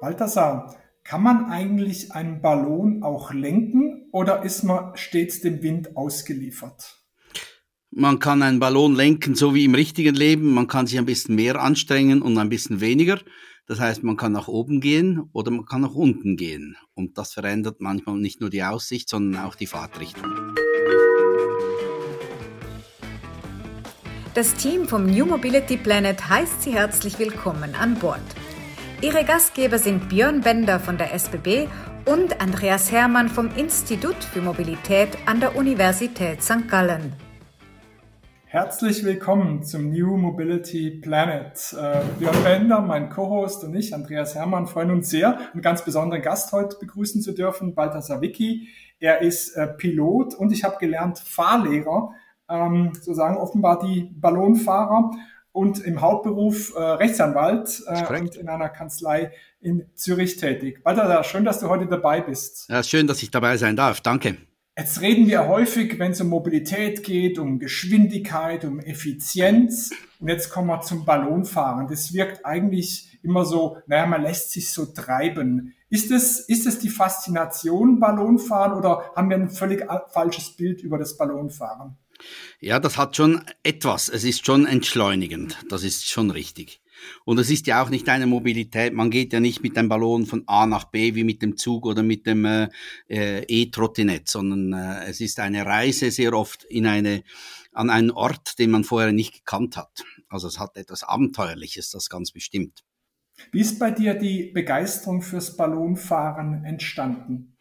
Balthasar, kann man eigentlich einen Ballon auch lenken oder ist man stets dem Wind ausgeliefert? Man kann einen Ballon lenken, so wie im richtigen Leben. Man kann sich ein bisschen mehr anstrengen und ein bisschen weniger. Das heißt, man kann nach oben gehen oder man kann nach unten gehen. Und das verändert manchmal nicht nur die Aussicht, sondern auch die Fahrtrichtung. Das Team vom New Mobility Planet heißt Sie herzlich willkommen an Bord. Ihre Gastgeber sind Björn Bender von der SBB und Andreas Hermann vom Institut für Mobilität an der Universität St. Gallen. Herzlich willkommen zum New Mobility Planet. Äh, Björn Bender, mein Co-Host und ich, Andreas Hermann, freuen uns sehr, einen ganz besonderen Gast heute begrüßen zu dürfen, Balthasar Wicki. Er ist äh, Pilot und ich habe gelernt Fahrlehrer, ähm, sozusagen offenbar die Ballonfahrer und im Hauptberuf äh, Rechtsanwalt äh, und in einer Kanzlei in Zürich tätig. Balthasar, schön, dass du heute dabei bist. Ja, schön, dass ich dabei sein darf. Danke. Jetzt reden wir häufig, wenn es um Mobilität geht, um Geschwindigkeit, um Effizienz. Und jetzt kommen wir zum Ballonfahren. Das wirkt eigentlich immer so, naja, man lässt sich so treiben. Ist es, ist es die Faszination Ballonfahren oder haben wir ein völlig falsches Bild über das Ballonfahren? Ja, das hat schon etwas. Es ist schon entschleunigend. Das ist schon richtig. Und es ist ja auch nicht eine Mobilität. Man geht ja nicht mit dem Ballon von A nach B wie mit dem Zug oder mit dem äh, äh, E-Trottinett, sondern äh, es ist eine Reise sehr oft in eine, an einen Ort, den man vorher nicht gekannt hat. Also es hat etwas Abenteuerliches, das ganz bestimmt. Wie ist bei dir die Begeisterung fürs Ballonfahren entstanden?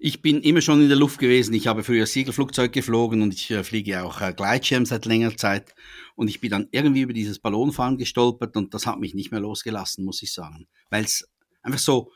Ich bin immer schon in der Luft gewesen. Ich habe früher Segelflugzeug geflogen und ich äh, fliege auch äh, Gleitschirm seit längerer Zeit. Und ich bin dann irgendwie über dieses Ballonfahren gestolpert und das hat mich nicht mehr losgelassen, muss ich sagen. Weil es einfach so,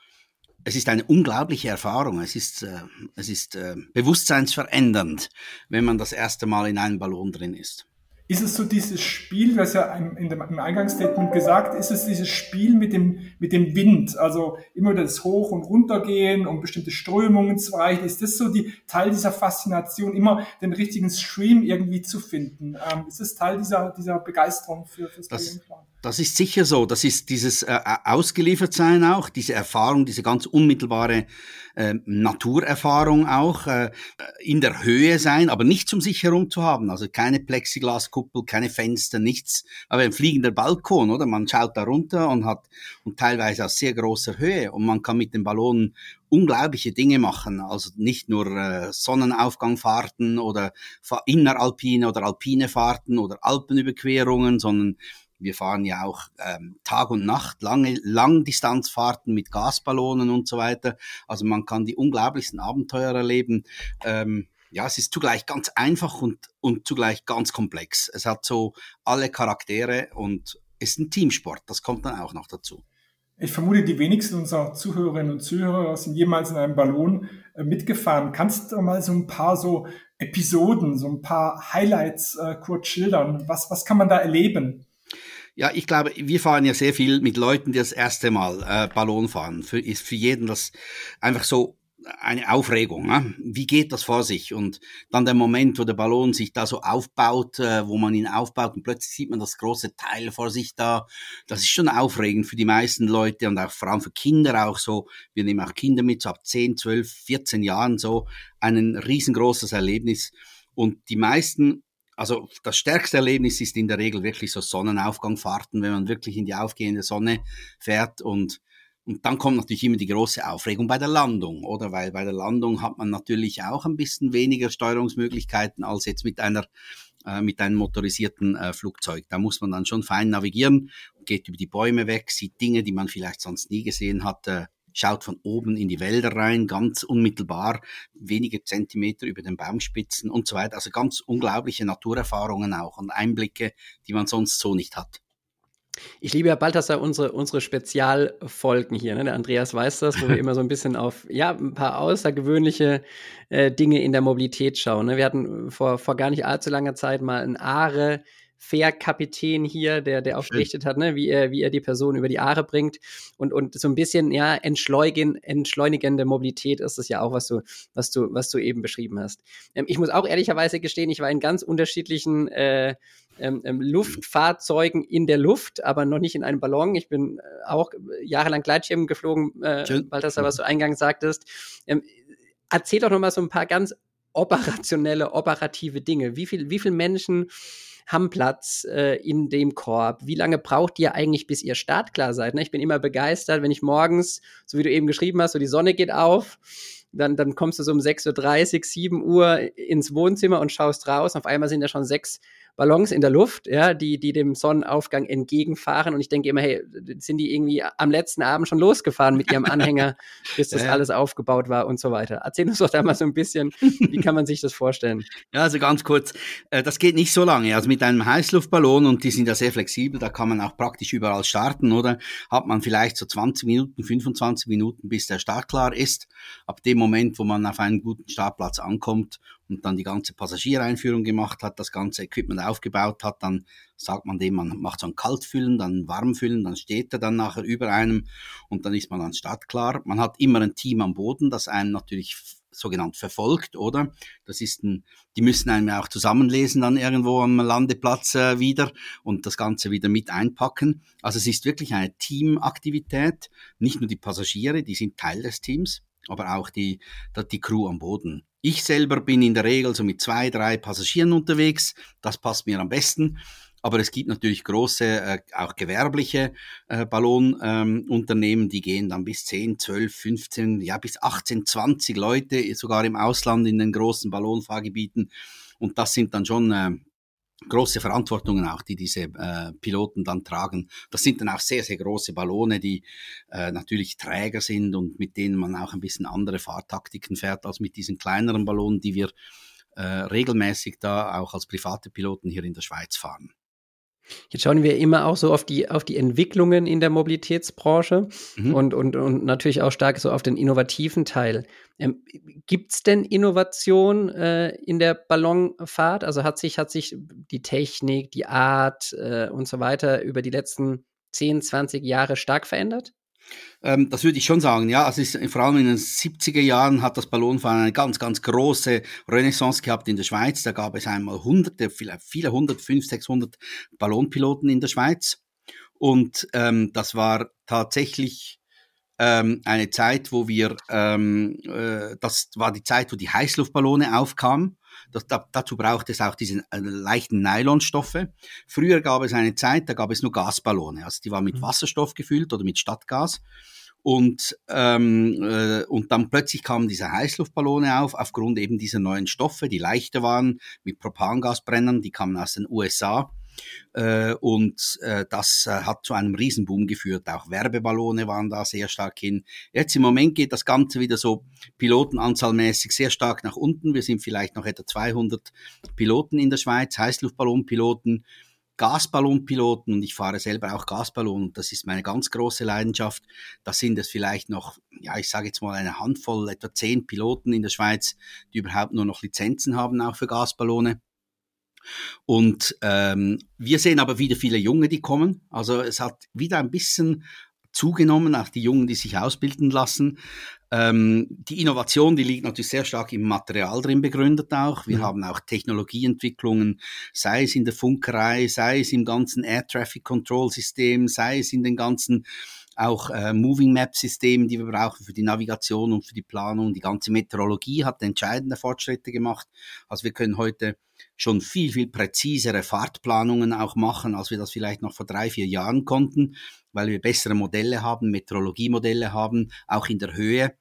es ist eine unglaubliche Erfahrung. Es ist, äh, es ist äh, bewusstseinsverändernd, wenn man das erste Mal in einem Ballon drin ist. Ist es so dieses Spiel, was ja in dem, im Eingangsstatement gesagt, ist es dieses Spiel mit dem, mit dem Wind, also immer das Hoch- und Runtergehen, um bestimmte Strömungen zu erreichen. Ist das so die Teil dieser Faszination, immer den richtigen Stream irgendwie zu finden? Ähm, ist es Teil dieser, dieser Begeisterung für, fürs das, das ist sicher so. Das ist dieses äh, Ausgeliefertsein auch, diese Erfahrung, diese ganz unmittelbare äh, Naturerfahrung auch, äh, in der Höhe sein, aber nicht zum sich herum zu haben. Also keine Plexiglaskuppel, keine Fenster, nichts. Aber ein fliegender Balkon, oder? Man schaut da runter und hat und teilweise aus sehr großer Höhe und man kann mit dem Ballon unglaubliche Dinge machen. Also nicht nur äh, Sonnenaufgangfahrten oder inneralpine oder alpine Fahrten oder Alpenüberquerungen, sondern wir fahren ja auch ähm, Tag und Nacht, lange Langdistanzfahrten mit Gasballonen und so weiter. Also man kann die unglaublichsten Abenteuer erleben. Ähm, ja, es ist zugleich ganz einfach und, und zugleich ganz komplex. Es hat so alle Charaktere und ist ein Teamsport. Das kommt dann auch noch dazu. Ich vermute, die wenigsten unserer Zuhörerinnen und Zuhörer sind jemals in einem Ballon äh, mitgefahren. Kannst du mal so ein paar so Episoden, so ein paar Highlights äh, kurz schildern? Was, was kann man da erleben? Ja, ich glaube, wir fahren ja sehr viel mit Leuten, die das erste Mal äh, Ballon fahren. Für, ist für jeden das einfach so eine Aufregung. Ne? Wie geht das vor sich? Und dann der Moment, wo der Ballon sich da so aufbaut, äh, wo man ihn aufbaut und plötzlich sieht man das große Teil vor sich da. Das ist schon aufregend für die meisten Leute und auch vor allem für Kinder auch so. Wir nehmen auch Kinder mit, so ab 10, 12, 14 Jahren so ein riesengroßes Erlebnis. Und die meisten also das stärkste Erlebnis ist in der Regel wirklich so Sonnenaufgangfahrten, wenn man wirklich in die aufgehende Sonne fährt und und dann kommt natürlich immer die große Aufregung bei der Landung, oder? Weil bei der Landung hat man natürlich auch ein bisschen weniger Steuerungsmöglichkeiten als jetzt mit einer äh, mit einem motorisierten äh, Flugzeug. Da muss man dann schon fein navigieren, geht über die Bäume weg, sieht Dinge, die man vielleicht sonst nie gesehen hat, äh, schaut von oben in die Wälder rein, ganz unmittelbar, wenige Zentimeter über den Baumspitzen und so weiter. Also ganz unglaubliche Naturerfahrungen auch und Einblicke, die man sonst so nicht hat. Ich liebe ja Balthasar unsere, unsere Spezialfolgen hier. Ne? Der Andreas weiß das, wo wir immer so ein bisschen auf ja, ein paar außergewöhnliche äh, Dinge in der Mobilität schauen. Ne? Wir hatten vor, vor gar nicht allzu langer Zeit mal ein Aare Fährkapitän hier, der, der auch berichtet hat, ne, wie er, wie er die Person über die Aare bringt. Und, und so ein bisschen, ja, entschleunigen, entschleunigende Mobilität ist es ja auch, was du, was du, was du eben beschrieben hast. Ähm, ich muss auch ehrlicherweise gestehen, ich war in ganz unterschiedlichen äh, ähm, ähm, Luftfahrzeugen in der Luft, aber noch nicht in einem Ballon. Ich bin äh, auch jahrelang Gleitschirm geflogen, äh, Balthasar, was du eingangs sagtest. Ähm, erzähl doch noch mal so ein paar ganz operationelle, operative Dinge. Wie viel, wie viele Menschen haben Platz äh, in dem Korb? Wie lange braucht ihr eigentlich, bis ihr startklar seid? Ne? Ich bin immer begeistert, wenn ich morgens, so wie du eben geschrieben hast, so die Sonne geht auf, dann, dann kommst du so um 6.30 Uhr, 7 Uhr ins Wohnzimmer und schaust raus. Auf einmal sind da schon sechs Ballons in der Luft, ja, die, die dem Sonnenaufgang entgegenfahren. Und ich denke immer, hey, sind die irgendwie am letzten Abend schon losgefahren mit ihrem Anhänger, bis das ja. alles aufgebaut war und so weiter. Erzähl uns doch da mal so ein bisschen, wie kann man sich das vorstellen? Ja, also ganz kurz, äh, das geht nicht so lange. Also mit einem Heißluftballon, und die sind ja sehr flexibel, da kann man auch praktisch überall starten, oder? Hat man vielleicht so 20 Minuten, 25 Minuten, bis der Start klar ist. Ab dem Moment, wo man auf einen guten Startplatz ankommt und dann die ganze Passagiereinführung gemacht hat, das ganze Equipment aufgebaut hat, dann sagt man dem, man macht so ein Kaltfüllen, dann Warmfüllen, dann steht er dann nachher über einem und dann ist man dann startklar. Man hat immer ein Team am Boden, das einen natürlich sogenannt verfolgt, oder? Das ist ein, die müssen einem ja auch zusammenlesen dann irgendwo am Landeplatz äh, wieder und das Ganze wieder mit einpacken. Also es ist wirklich eine Teamaktivität. Nicht nur die Passagiere, die sind Teil des Teams, aber auch die, die Crew am Boden. Ich selber bin in der Regel so mit zwei, drei Passagieren unterwegs. Das passt mir am besten. Aber es gibt natürlich große, äh, auch gewerbliche äh, Ballonunternehmen, ähm, die gehen dann bis 10, 12, 15, ja bis 18, 20 Leute, sogar im Ausland in den großen Ballonfahrgebieten. Und das sind dann schon äh, große Verantwortungen auch, die diese äh, Piloten dann tragen. Das sind dann auch sehr, sehr große Ballone, die äh, natürlich träger sind und mit denen man auch ein bisschen andere Fahrtaktiken fährt als mit diesen kleineren Ballonen, die wir äh, regelmäßig da auch als private Piloten hier in der Schweiz fahren. Jetzt schauen wir immer auch so auf die, auf die Entwicklungen in der Mobilitätsbranche mhm. und, und, und natürlich auch stark so auf den innovativen Teil. Ähm, Gibt es denn Innovation äh, in der Ballonfahrt? Also hat sich, hat sich die Technik, die Art äh, und so weiter über die letzten 10, 20 Jahre stark verändert? Ähm, das würde ich schon sagen, ja. Also ist, vor allem in den 70er Jahren hat das Ballonfahren eine ganz, ganz große Renaissance gehabt in der Schweiz. Da gab es einmal hunderte, vielleicht viele hundert, fünf, sechshundert Ballonpiloten in der Schweiz. Und ähm, das war tatsächlich ähm, eine Zeit, wo wir, ähm, äh, das war die Zeit, wo die Heißluftballone aufkamen. Das, da, dazu braucht es auch diese äh, leichten Nylonstoffe. Früher gab es eine Zeit, da gab es nur Gasballone. Also die waren mit mhm. Wasserstoff gefüllt oder mit Stadtgas. Und, ähm, äh, und dann plötzlich kamen diese Heißluftballone auf, aufgrund eben dieser neuen Stoffe, die leichter waren, mit Propangasbrennern, die kamen aus den USA. Äh, und äh, das äh, hat zu einem Riesenboom geführt. Auch Werbeballone waren da sehr stark hin. Jetzt im Moment geht das Ganze wieder so pilotenanzahlmäßig sehr stark nach unten. Wir sind vielleicht noch etwa 200 Piloten in der Schweiz, Heißluftballonpiloten. Gasballonpiloten und ich fahre selber auch Gasballon und das ist meine ganz große Leidenschaft. Da sind es vielleicht noch, ja, ich sage jetzt mal eine Handvoll, etwa zehn Piloten in der Schweiz, die überhaupt nur noch Lizenzen haben, auch für Gasballone. Und ähm, wir sehen aber wieder viele Junge, die kommen. Also es hat wieder ein bisschen zugenommen, auch die Jungen, die sich ausbilden lassen. Ähm, die Innovation, die liegt natürlich sehr stark im Material drin begründet auch. Wir mhm. haben auch Technologieentwicklungen, sei es in der Funkerei, sei es im ganzen Air Traffic Control System, sei es in den ganzen auch äh, Moving Map Systemen, die wir brauchen für die Navigation und für die Planung. Die ganze Meteorologie hat entscheidende Fortschritte gemacht. Also wir können heute schon viel, viel präzisere Fahrtplanungen auch machen, als wir das vielleicht noch vor drei, vier Jahren konnten, weil wir bessere Modelle haben, Meteorologiemodelle haben, auch in der Höhe.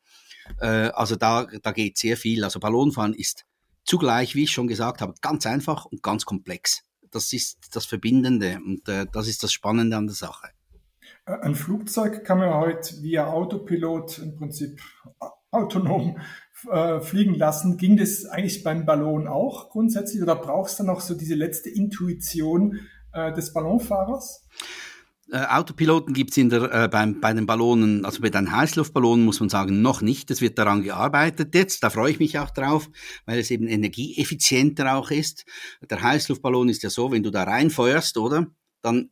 Äh, also da, da geht sehr viel. Also Ballonfahren ist zugleich, wie ich schon gesagt habe, ganz einfach und ganz komplex. Das ist das Verbindende und äh, das ist das Spannende an der Sache. Ein Flugzeug kann man heute via Autopilot im Prinzip autonom äh, fliegen lassen. Ging das eigentlich beim Ballon auch grundsätzlich oder brauchst du noch so diese letzte Intuition äh, des Ballonfahrers? äh, Autopiloten gibt's in der, äh, beim, bei den Ballonen, also bei den Heißluftballonen muss man sagen, noch nicht. Es wird daran gearbeitet jetzt. Da freue ich mich auch drauf, weil es eben energieeffizienter auch ist. Der Heißluftballon ist ja so, wenn du da reinfeuerst, oder? Dann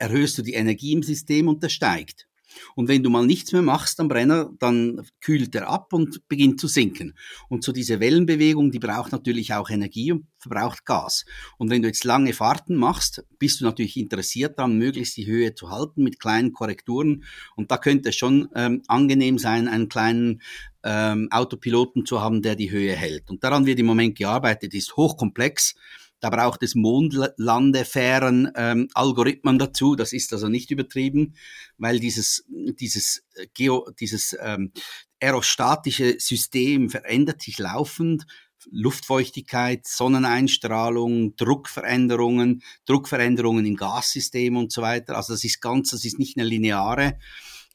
erhöhst du die Energie im System und das steigt. Und wenn du mal nichts mehr machst am Brenner, dann kühlt er ab und beginnt zu sinken. Und so diese Wellenbewegung, die braucht natürlich auch Energie und verbraucht Gas. Und wenn du jetzt lange Fahrten machst, bist du natürlich interessiert daran, möglichst die Höhe zu halten mit kleinen Korrekturen. Und da könnte es schon ähm, angenehm sein, einen kleinen ähm, Autopiloten zu haben, der die Höhe hält. Und daran wird im Moment gearbeitet, ist hochkomplex. Da braucht es Mondlandefähren ähm, Algorithmen dazu. Das ist also nicht übertrieben, weil dieses dieses äh, Geo dieses ähm, aerostatische System verändert sich laufend. Luftfeuchtigkeit, Sonneneinstrahlung, Druckveränderungen, Druckveränderungen im Gassystem und so weiter. Also das ist ganz, das ist nicht eine lineare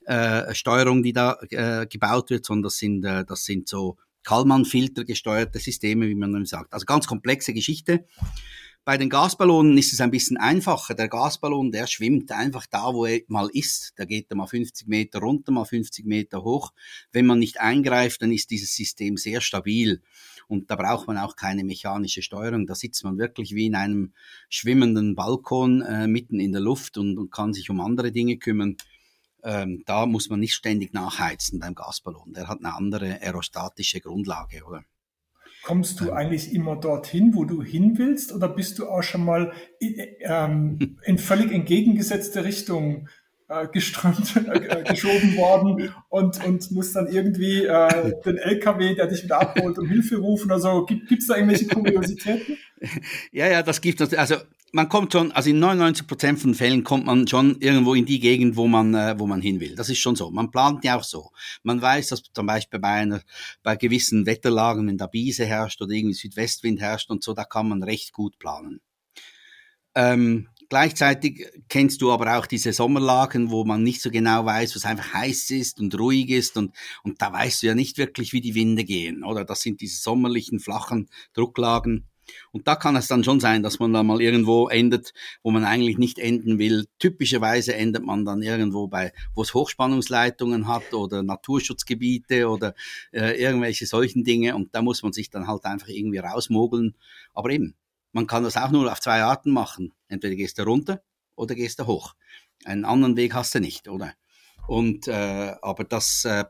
äh, Steuerung, die da äh, gebaut wird, sondern das sind, äh, das sind so Kalman-Filter gesteuerte Systeme, wie man dann sagt. Also ganz komplexe Geschichte. Bei den Gasballonen ist es ein bisschen einfacher. Der Gasballon, der schwimmt einfach da, wo er mal ist. Der geht da mal 50 Meter runter, mal 50 Meter hoch. Wenn man nicht eingreift, dann ist dieses System sehr stabil. Und da braucht man auch keine mechanische Steuerung. Da sitzt man wirklich wie in einem schwimmenden Balkon äh, mitten in der Luft und, und kann sich um andere Dinge kümmern ähm, da muss man nicht ständig nachheizen beim Gasballon. Der hat eine andere aerostatische Grundlage, oder? Kommst du ähm. eigentlich immer dorthin, wo du hin willst, oder bist du auch schon mal in, ähm, in völlig entgegengesetzte Richtung äh, geströmt, äh, geschoben worden und, und musst dann irgendwie äh, den LKW, der dich wieder abholt, um Hilfe rufen? Also gibt es da irgendwelche Kuriositäten? Ja, ja, das gibt es. Also man kommt schon, also in 99 Prozent von Fällen kommt man schon irgendwo in die Gegend, wo man, äh, wo man hin will. Das ist schon so. Man plant ja auch so. Man weiß, dass zum Beispiel bei einer, bei gewissen Wetterlagen, wenn da Biese herrscht oder irgendwie Südwestwind herrscht und so, da kann man recht gut planen. Ähm, gleichzeitig kennst du aber auch diese Sommerlagen, wo man nicht so genau weiß, was einfach heiß ist und ruhig ist und, und da weißt du ja nicht wirklich, wie die Winde gehen, oder? Das sind diese sommerlichen, flachen Drucklagen. Und da kann es dann schon sein, dass man da mal irgendwo endet, wo man eigentlich nicht enden will. Typischerweise endet man dann irgendwo bei, wo es Hochspannungsleitungen hat oder Naturschutzgebiete oder äh, irgendwelche solchen Dinge. Und da muss man sich dann halt einfach irgendwie rausmogeln. Aber eben, man kann das auch nur auf zwei Arten machen. Entweder gehst du runter oder gehst du hoch. Einen anderen Weg hast du nicht, oder? Und äh, aber das äh,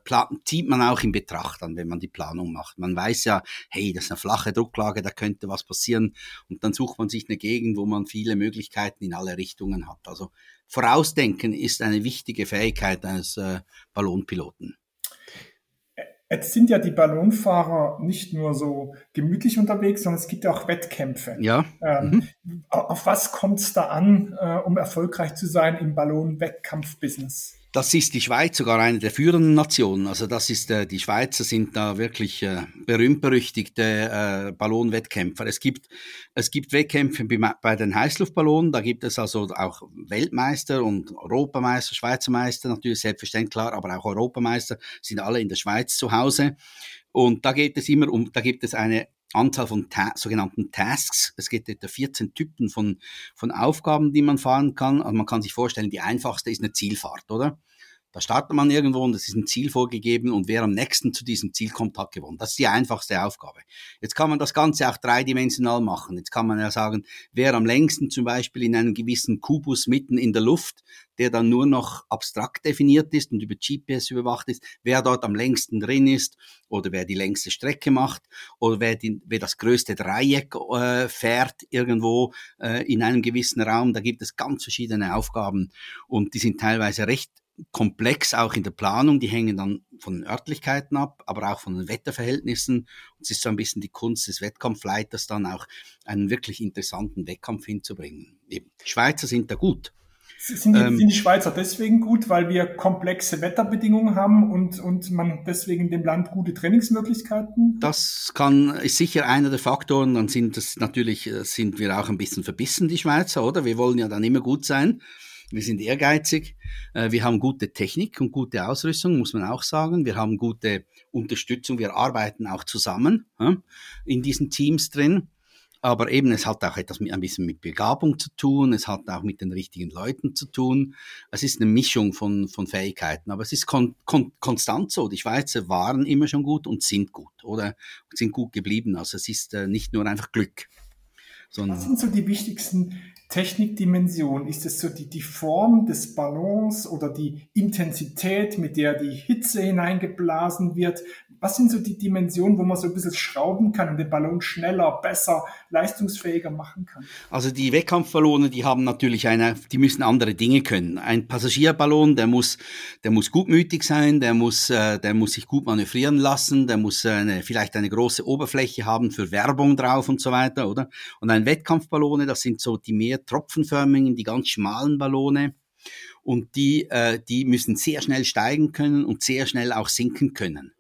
zieht man auch in Betracht an, wenn man die Planung macht. Man weiß ja, hey, das ist eine flache Drucklage, da könnte was passieren. Und dann sucht man sich eine Gegend, wo man viele Möglichkeiten in alle Richtungen hat. Also Vorausdenken ist eine wichtige Fähigkeit eines äh, Ballonpiloten. Jetzt sind ja die Ballonfahrer nicht nur so gemütlich unterwegs, sondern es gibt ja auch Wettkämpfe. Ja. Ähm, mhm. Auf was kommt es da an, äh, um erfolgreich zu sein im Ballon-Wettkampf-Business? Das ist die Schweiz sogar eine der führenden Nationen. Also das ist äh, die Schweizer sind da wirklich äh, berühmt berüchtigte äh, Ballonwettkämpfer. Es gibt es gibt Wettkämpfe bei den Heißluftballonen. Da gibt es also auch Weltmeister und Europameister, Schweizer Meister natürlich selbstverständlich klar, aber auch Europameister sind alle in der Schweiz zu Hause. Und da geht es immer um, da gibt es eine Anzahl von ta sogenannten Tasks. Es gibt etwa 14 Typen von, von Aufgaben, die man fahren kann. Also man kann sich vorstellen, die einfachste ist eine Zielfahrt, oder? Da startet man irgendwo und es ist ein Ziel vorgegeben und wer am nächsten zu diesem Ziel kommt, hat gewonnen. Das ist die einfachste Aufgabe. Jetzt kann man das Ganze auch dreidimensional machen. Jetzt kann man ja sagen, wer am längsten zum Beispiel in einem gewissen Kubus mitten in der Luft, der dann nur noch abstrakt definiert ist und über GPS überwacht ist, wer dort am längsten drin ist oder wer die längste Strecke macht oder wer, die, wer das größte Dreieck äh, fährt irgendwo äh, in einem gewissen Raum. Da gibt es ganz verschiedene Aufgaben und die sind teilweise recht komplex auch in der Planung. Die hängen dann von den Örtlichkeiten ab, aber auch von den Wetterverhältnissen. Und es ist so ein bisschen die Kunst des Wettkampfleiters, dann auch einen wirklich interessanten Wettkampf hinzubringen. Eben. Die Schweizer sind da gut. Sind die, ähm, sind die Schweizer deswegen gut, weil wir komplexe Wetterbedingungen haben und, und man deswegen dem Land gute Trainingsmöglichkeiten? Das kann, ist sicher einer der Faktoren. Dann sind das natürlich, äh, sind wir auch ein bisschen verbissen, die Schweizer, oder? Wir wollen ja dann immer gut sein. Wir sind ehrgeizig. Äh, wir haben gute Technik und gute Ausrüstung, muss man auch sagen. Wir haben gute Unterstützung. Wir arbeiten auch zusammen in diesen Teams drin. aber eben es hat auch etwas mit, ein bisschen mit Begabung zu tun, es hat auch mit den richtigen Leuten zu tun. Es ist eine Mischung von, von Fähigkeiten, aber es ist kon, kon, konstant so. Die Schweizer waren immer schon gut und sind gut oder sind gut geblieben. Also es ist äh, nicht nur einfach Glück. Was sind so die wichtigsten Technikdimensionen? Ist es so die, die Form des Ballons oder die Intensität, mit der die Hitze hineingeblasen wird? Was sind so die Dimensionen, wo man so ein bisschen schrauben kann und den Ballon schneller, besser, leistungsfähiger machen kann? Also die Wettkampfballone, die haben natürlich eine, die müssen andere Dinge können. Ein Passagierballon, der muss, der muss gutmütig sein, der muss, äh, der muss sich gut manövrieren lassen, der muss eine, vielleicht eine große Oberfläche haben für Werbung drauf und so weiter, oder? Und ein Wettkampfballone, das sind so die mehr tropfenförmigen, die ganz schmalen Ballone und die, äh, die müssen sehr schnell steigen können und sehr schnell auch sinken können.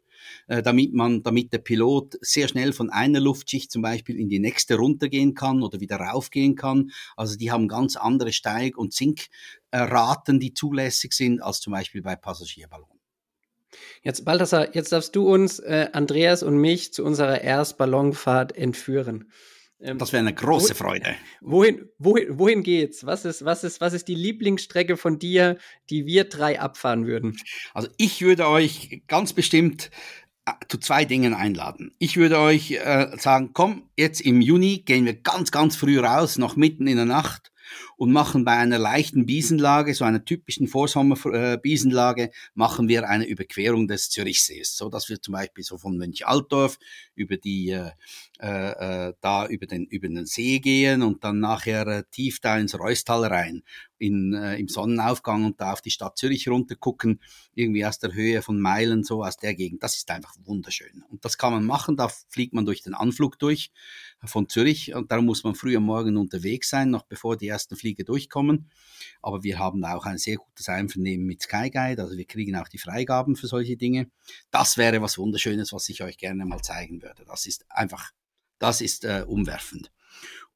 Äh, damit man, damit der Pilot sehr schnell von einer Luftschicht zum Beispiel in die nächste runtergehen kann oder wieder raufgehen kann. Also die haben ganz andere Steig- und Sinkraten, die zulässig sind, als zum Beispiel bei Passagierballonen. Jetzt, Balthasar, jetzt darfst du uns, äh, Andreas und mich, zu unserer Erstballonfahrt entführen. Ähm, das wäre eine große wo, Freude. Wohin, wohin, wohin geht's? Was ist, was, ist, was ist die Lieblingsstrecke von dir, die wir drei abfahren würden? Also ich würde euch ganz bestimmt zu zwei Dingen einladen. Ich würde euch äh, sagen, komm, jetzt im Juni gehen wir ganz, ganz früh raus, noch mitten in der Nacht und machen bei einer leichten Biesenlage, so einer typischen Vorsommer-Biesenlage, äh, machen wir eine Überquerung des Zürichsees, so dass wir zum Beispiel so von Mönch-Altdorf über die äh, äh, äh, da über den über den See gehen und dann nachher äh, tief da ins Reustal rein in, äh, im Sonnenaufgang und da auf die Stadt Zürich runter gucken, irgendwie aus der Höhe von Meilen, so aus der Gegend. Das ist einfach wunderschön. Und das kann man machen, da fliegt man durch den Anflug durch von Zürich und darum muss man früh am Morgen unterwegs sein, noch bevor die ersten Flieger durchkommen. Aber wir haben auch ein sehr gutes Einvernehmen mit Skyguide, also wir kriegen auch die Freigaben für solche Dinge. Das wäre was Wunderschönes, was ich euch gerne mal zeigen würde. Das ist einfach, das ist äh, umwerfend.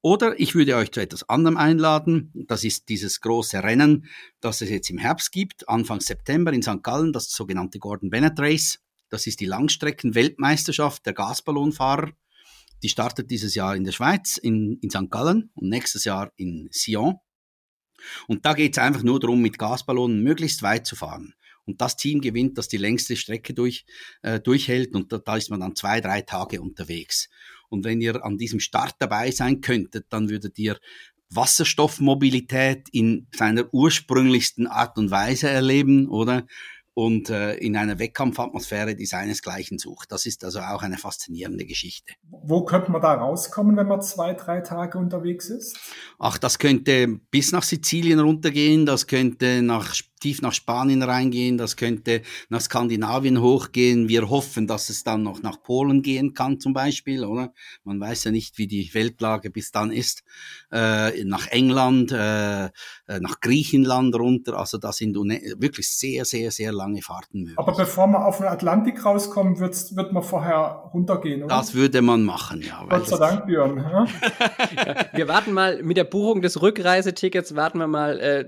Oder ich würde euch zu etwas anderem einladen. Das ist dieses große Rennen, das es jetzt im Herbst gibt, Anfang September in St. Gallen, das sogenannte Gordon Bennett Race. Das ist die Langstrecken-Weltmeisterschaft der Gasballonfahrer. Die startet dieses Jahr in der Schweiz, in, in St. Gallen und nächstes Jahr in Sion. Und da geht es einfach nur darum, mit Gasballonen möglichst weit zu fahren. Und das Team gewinnt, das die längste Strecke durch, äh, durchhält. Und da, da ist man dann zwei, drei Tage unterwegs. Und wenn ihr an diesem Start dabei sein könntet, dann würdet ihr Wasserstoffmobilität in seiner ursprünglichsten Art und Weise erleben, oder? Und äh, in einer Wettkampfatmosphäre, die seinesgleichen sucht. Das ist also auch eine faszinierende Geschichte. Wo könnte man da rauskommen, wenn man zwei, drei Tage unterwegs ist? Ach, das könnte bis nach Sizilien runtergehen, das könnte nach tief nach Spanien reingehen, das könnte nach Skandinavien hochgehen. Wir hoffen, dass es dann noch nach Polen gehen kann zum Beispiel, oder? Man weiß ja nicht, wie die Weltlage bis dann ist. Äh, nach England, äh, äh nach Griechenland runter. Also da sind wirklich sehr, sehr, sehr lange Fahrten möglich. Aber bevor man auf den Atlantik rauskommt, wird, wird man vorher runtergehen, oder? Das würde man machen, ja. Gott sei Dank, Björn. Ja? wir warten mal mit der Buchung des Rückreisetickets, warten wir mal, äh,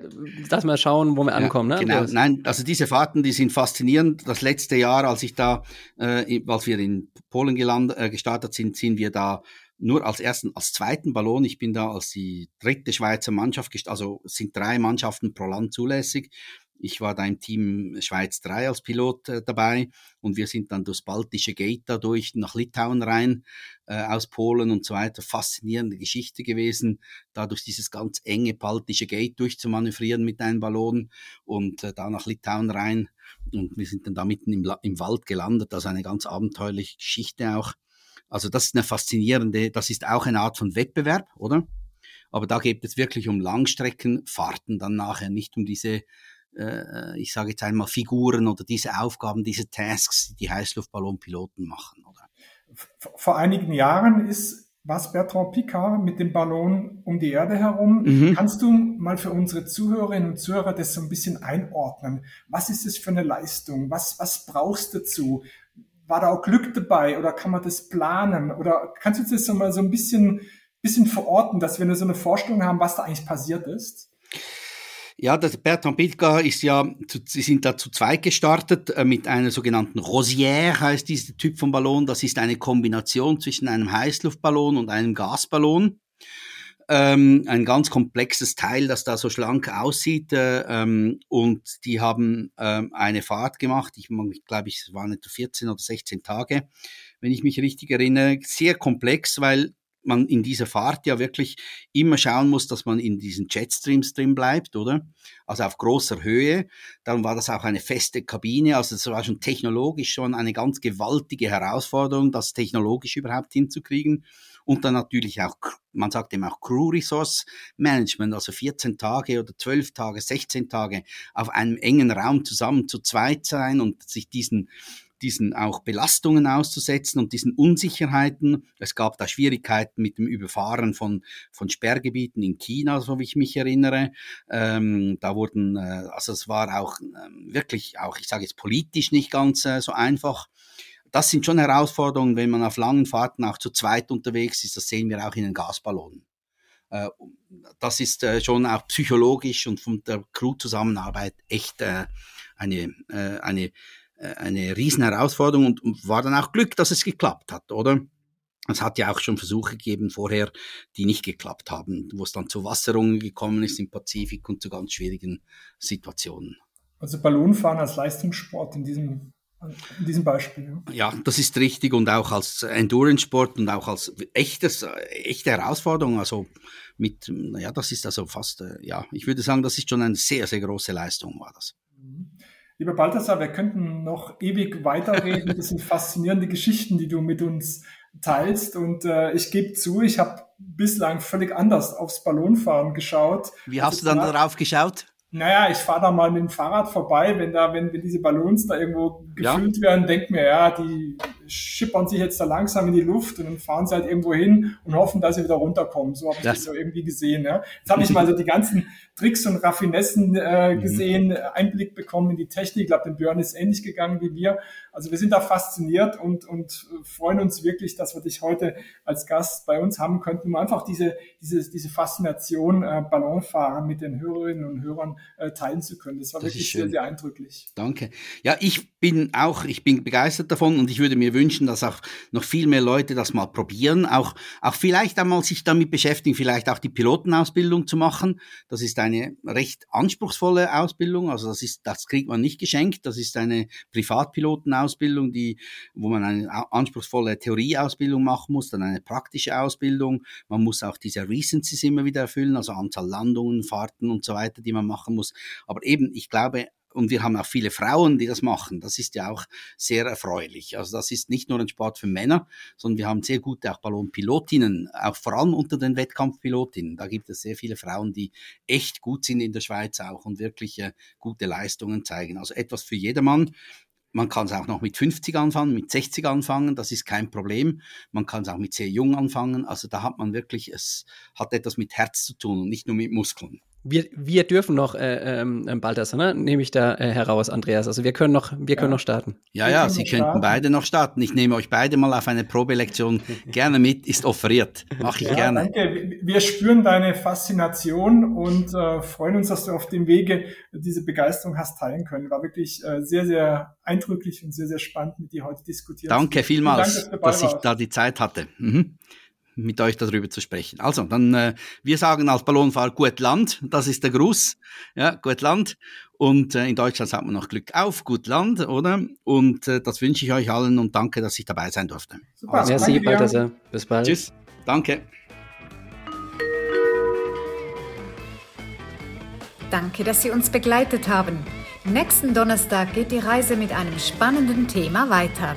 dass wir schauen, wo wir ankommen. Ja kommen. Ne? Genau, nein, also diese Fahrten, die sind faszinierend. Das letzte Jahr, als ich da, äh, als wir in Polen gelandet, äh, gestartet sind, sind wir da nur als ersten, als zweiten Ballon. Ich bin da als die dritte Schweizer Mannschaft, also sind drei Mannschaften pro Land zulässig. Ich war da im Team Schweiz 3 als Pilot äh, dabei und wir sind dann durchs Baltische Gate dadurch nach Litauen rein, äh, aus Polen und so weiter. Faszinierende Geschichte gewesen, da durch dieses ganz enge Baltische Gate durchzumanövrieren mit einem Ballon und äh, da nach Litauen rein. Und wir sind dann da mitten im, im Wald gelandet, also eine ganz abenteuerliche Geschichte auch. Also das ist eine faszinierende, das ist auch eine Art von Wettbewerb, oder? Aber da geht es wirklich um Langstreckenfahrten dann nachher, nicht um diese äh, ich sage jetzt einmal, Figuren oder diese Aufgaben, diese Tasks, die die Heißluftballonpiloten machen. Oder? Vor einigen Jahren ist was Bertrand Picard mit dem Ballon um die Erde herum. Mhm. Kannst du mal für unsere Zuhörerinnen und Zuhörer das so ein bisschen einordnen? Was ist das für eine Leistung? Was, was brauchst du dazu? War da auch Glück dabei oder kann man das planen? Oder kannst du das so mal so ein bisschen, bisschen verorten, dass wir so eine Vorstellung haben, was da eigentlich passiert ist? Ja, das Bertrand Pitka ist ja, sie sind da zu zweit gestartet äh, mit einer sogenannten Rosière, heißt dieser Typ von Ballon. Das ist eine Kombination zwischen einem Heißluftballon und einem Gasballon. Ähm, ein ganz komplexes Teil, das da so schlank aussieht. Äh, ähm, und die haben ähm, eine Fahrt gemacht. Ich glaube, es waren etwa 14 oder 16 Tage, wenn ich mich richtig erinnere. Sehr komplex, weil man in dieser Fahrt ja wirklich immer schauen muss, dass man in diesen Jetstreams drin bleibt, oder? Also auf großer Höhe. Darum war das auch eine feste Kabine. Also es war schon technologisch schon eine ganz gewaltige Herausforderung, das technologisch überhaupt hinzukriegen. Und dann natürlich auch, man sagt eben auch Crew Resource Management, also 14 Tage oder 12 Tage, 16 Tage auf einem engen Raum zusammen zu zweit sein und sich diesen diesen auch Belastungen auszusetzen und diesen Unsicherheiten. Es gab da Schwierigkeiten mit dem Überfahren von, von Sperrgebieten in China, so wie ich mich erinnere. Ähm, da wurden, äh, also es war auch äh, wirklich, auch ich sage jetzt politisch nicht ganz äh, so einfach. Das sind schon Herausforderungen, wenn man auf langen Fahrten auch zu zweit unterwegs ist. Das sehen wir auch in den Gasballonen äh, das ist äh, schon auch psychologisch und von der Crew-Zusammenarbeit echt äh, eine, eine eine riesen Herausforderung und war dann auch Glück, dass es geklappt hat, oder? Es hat ja auch schon Versuche gegeben vorher, die nicht geklappt haben, wo es dann zu Wasserungen gekommen ist im Pazifik und zu ganz schwierigen Situationen. Also Ballonfahren als Leistungssport in diesem, in diesem Beispiel. Ja. ja, das ist richtig und auch als Endurance-Sport und auch als echtes, echte Herausforderung. Also mit, ja, das ist also fast, äh, ja, ich würde sagen, das ist schon eine sehr, sehr große Leistung, war das. Mhm. Lieber Balthasar, wir könnten noch ewig weiterreden. Das sind faszinierende Geschichten, die du mit uns teilst. Und äh, ich gebe zu, ich habe bislang völlig anders aufs Ballonfahren geschaut. Wie hast du dann darauf geschaut? Naja, ich fahre da mal mit dem Fahrrad vorbei, wenn da, wenn, wenn diese Ballons da irgendwo gefüllt ja. werden, denk mir, ja, die schippern sich jetzt da langsam in die Luft und dann fahren sie halt irgendwo hin und hoffen, dass sie wieder runterkommen. So habe ich das, das so irgendwie gesehen. Ja. Jetzt habe ich mal so die ganzen Tricks und Raffinessen äh, mhm. gesehen, mhm. Einblick bekommen in die Technik. Ich glaube, dem Björn ist ähnlich gegangen wie wir. Also wir sind da fasziniert und, und freuen uns wirklich, dass wir dich heute als Gast bei uns haben könnten, um einfach diese, diese, diese Faszination äh, Ballonfahren mit den Hörerinnen und Hörern äh, teilen zu können. Das war das wirklich sehr, sehr eindrücklich. Danke. Ja, ich bin auch, ich bin begeistert davon und ich würde mir wünschen, dass auch noch viel mehr Leute das mal probieren, auch, auch vielleicht einmal sich damit beschäftigen, vielleicht auch die Pilotenausbildung zu machen. Das ist eine recht anspruchsvolle Ausbildung, also das ist, das kriegt man nicht geschenkt. Das ist eine Privatpilotenausbildung, die, wo man eine anspruchsvolle Theorieausbildung machen muss, dann eine praktische Ausbildung. Man muss auch diese Recencies immer wieder erfüllen, also Anzahl Landungen, Fahrten und so weiter, die man machen muss. Aber eben, ich glaube, und wir haben auch viele Frauen, die das machen. Das ist ja auch sehr erfreulich. Also das ist nicht nur ein Sport für Männer, sondern wir haben sehr gute auch Ballonpilotinnen, auch vor allem unter den Wettkampfpilotinnen. Da gibt es sehr viele Frauen, die echt gut sind in der Schweiz auch und wirklich äh, gute Leistungen zeigen. Also etwas für jedermann. Man kann es auch noch mit 50 anfangen, mit 60 anfangen, das ist kein Problem. Man kann es auch mit sehr jung anfangen. Also da hat man wirklich, es hat etwas mit Herz zu tun und nicht nur mit Muskeln. Wir, wir dürfen noch äh, ähm, Balthasar, ne? nehme ich da äh, heraus, Andreas. Also wir können noch, wir können noch starten. Ja, ja, Sie könnten starten. beide noch starten. Ich nehme euch beide mal auf eine Probelektion gerne mit, ist offeriert. Mache ich ja, gerne. Danke. Wir spüren deine Faszination und äh, freuen uns, dass du auf dem Wege diese Begeisterung hast teilen können. War wirklich äh, sehr, sehr eindrücklich und sehr, sehr spannend, mit dir heute diskutieren. Danke vielmals, Dank, dass, dass ich da die Zeit hatte. Mhm mit euch darüber zu sprechen. Also, dann, äh, wir sagen als Ballonfahrer gut Land, das ist der Gruß, ja, gut Land. Und äh, in Deutschland sagt man noch Glück auf, gut Land, oder? Und äh, das wünsche ich euch allen und danke, dass ich dabei sein durfte. Super, also, Merci, Balthasar. Bis bald. Tschüss, danke. Danke, dass Sie uns begleitet haben. Nächsten Donnerstag geht die Reise mit einem spannenden Thema weiter.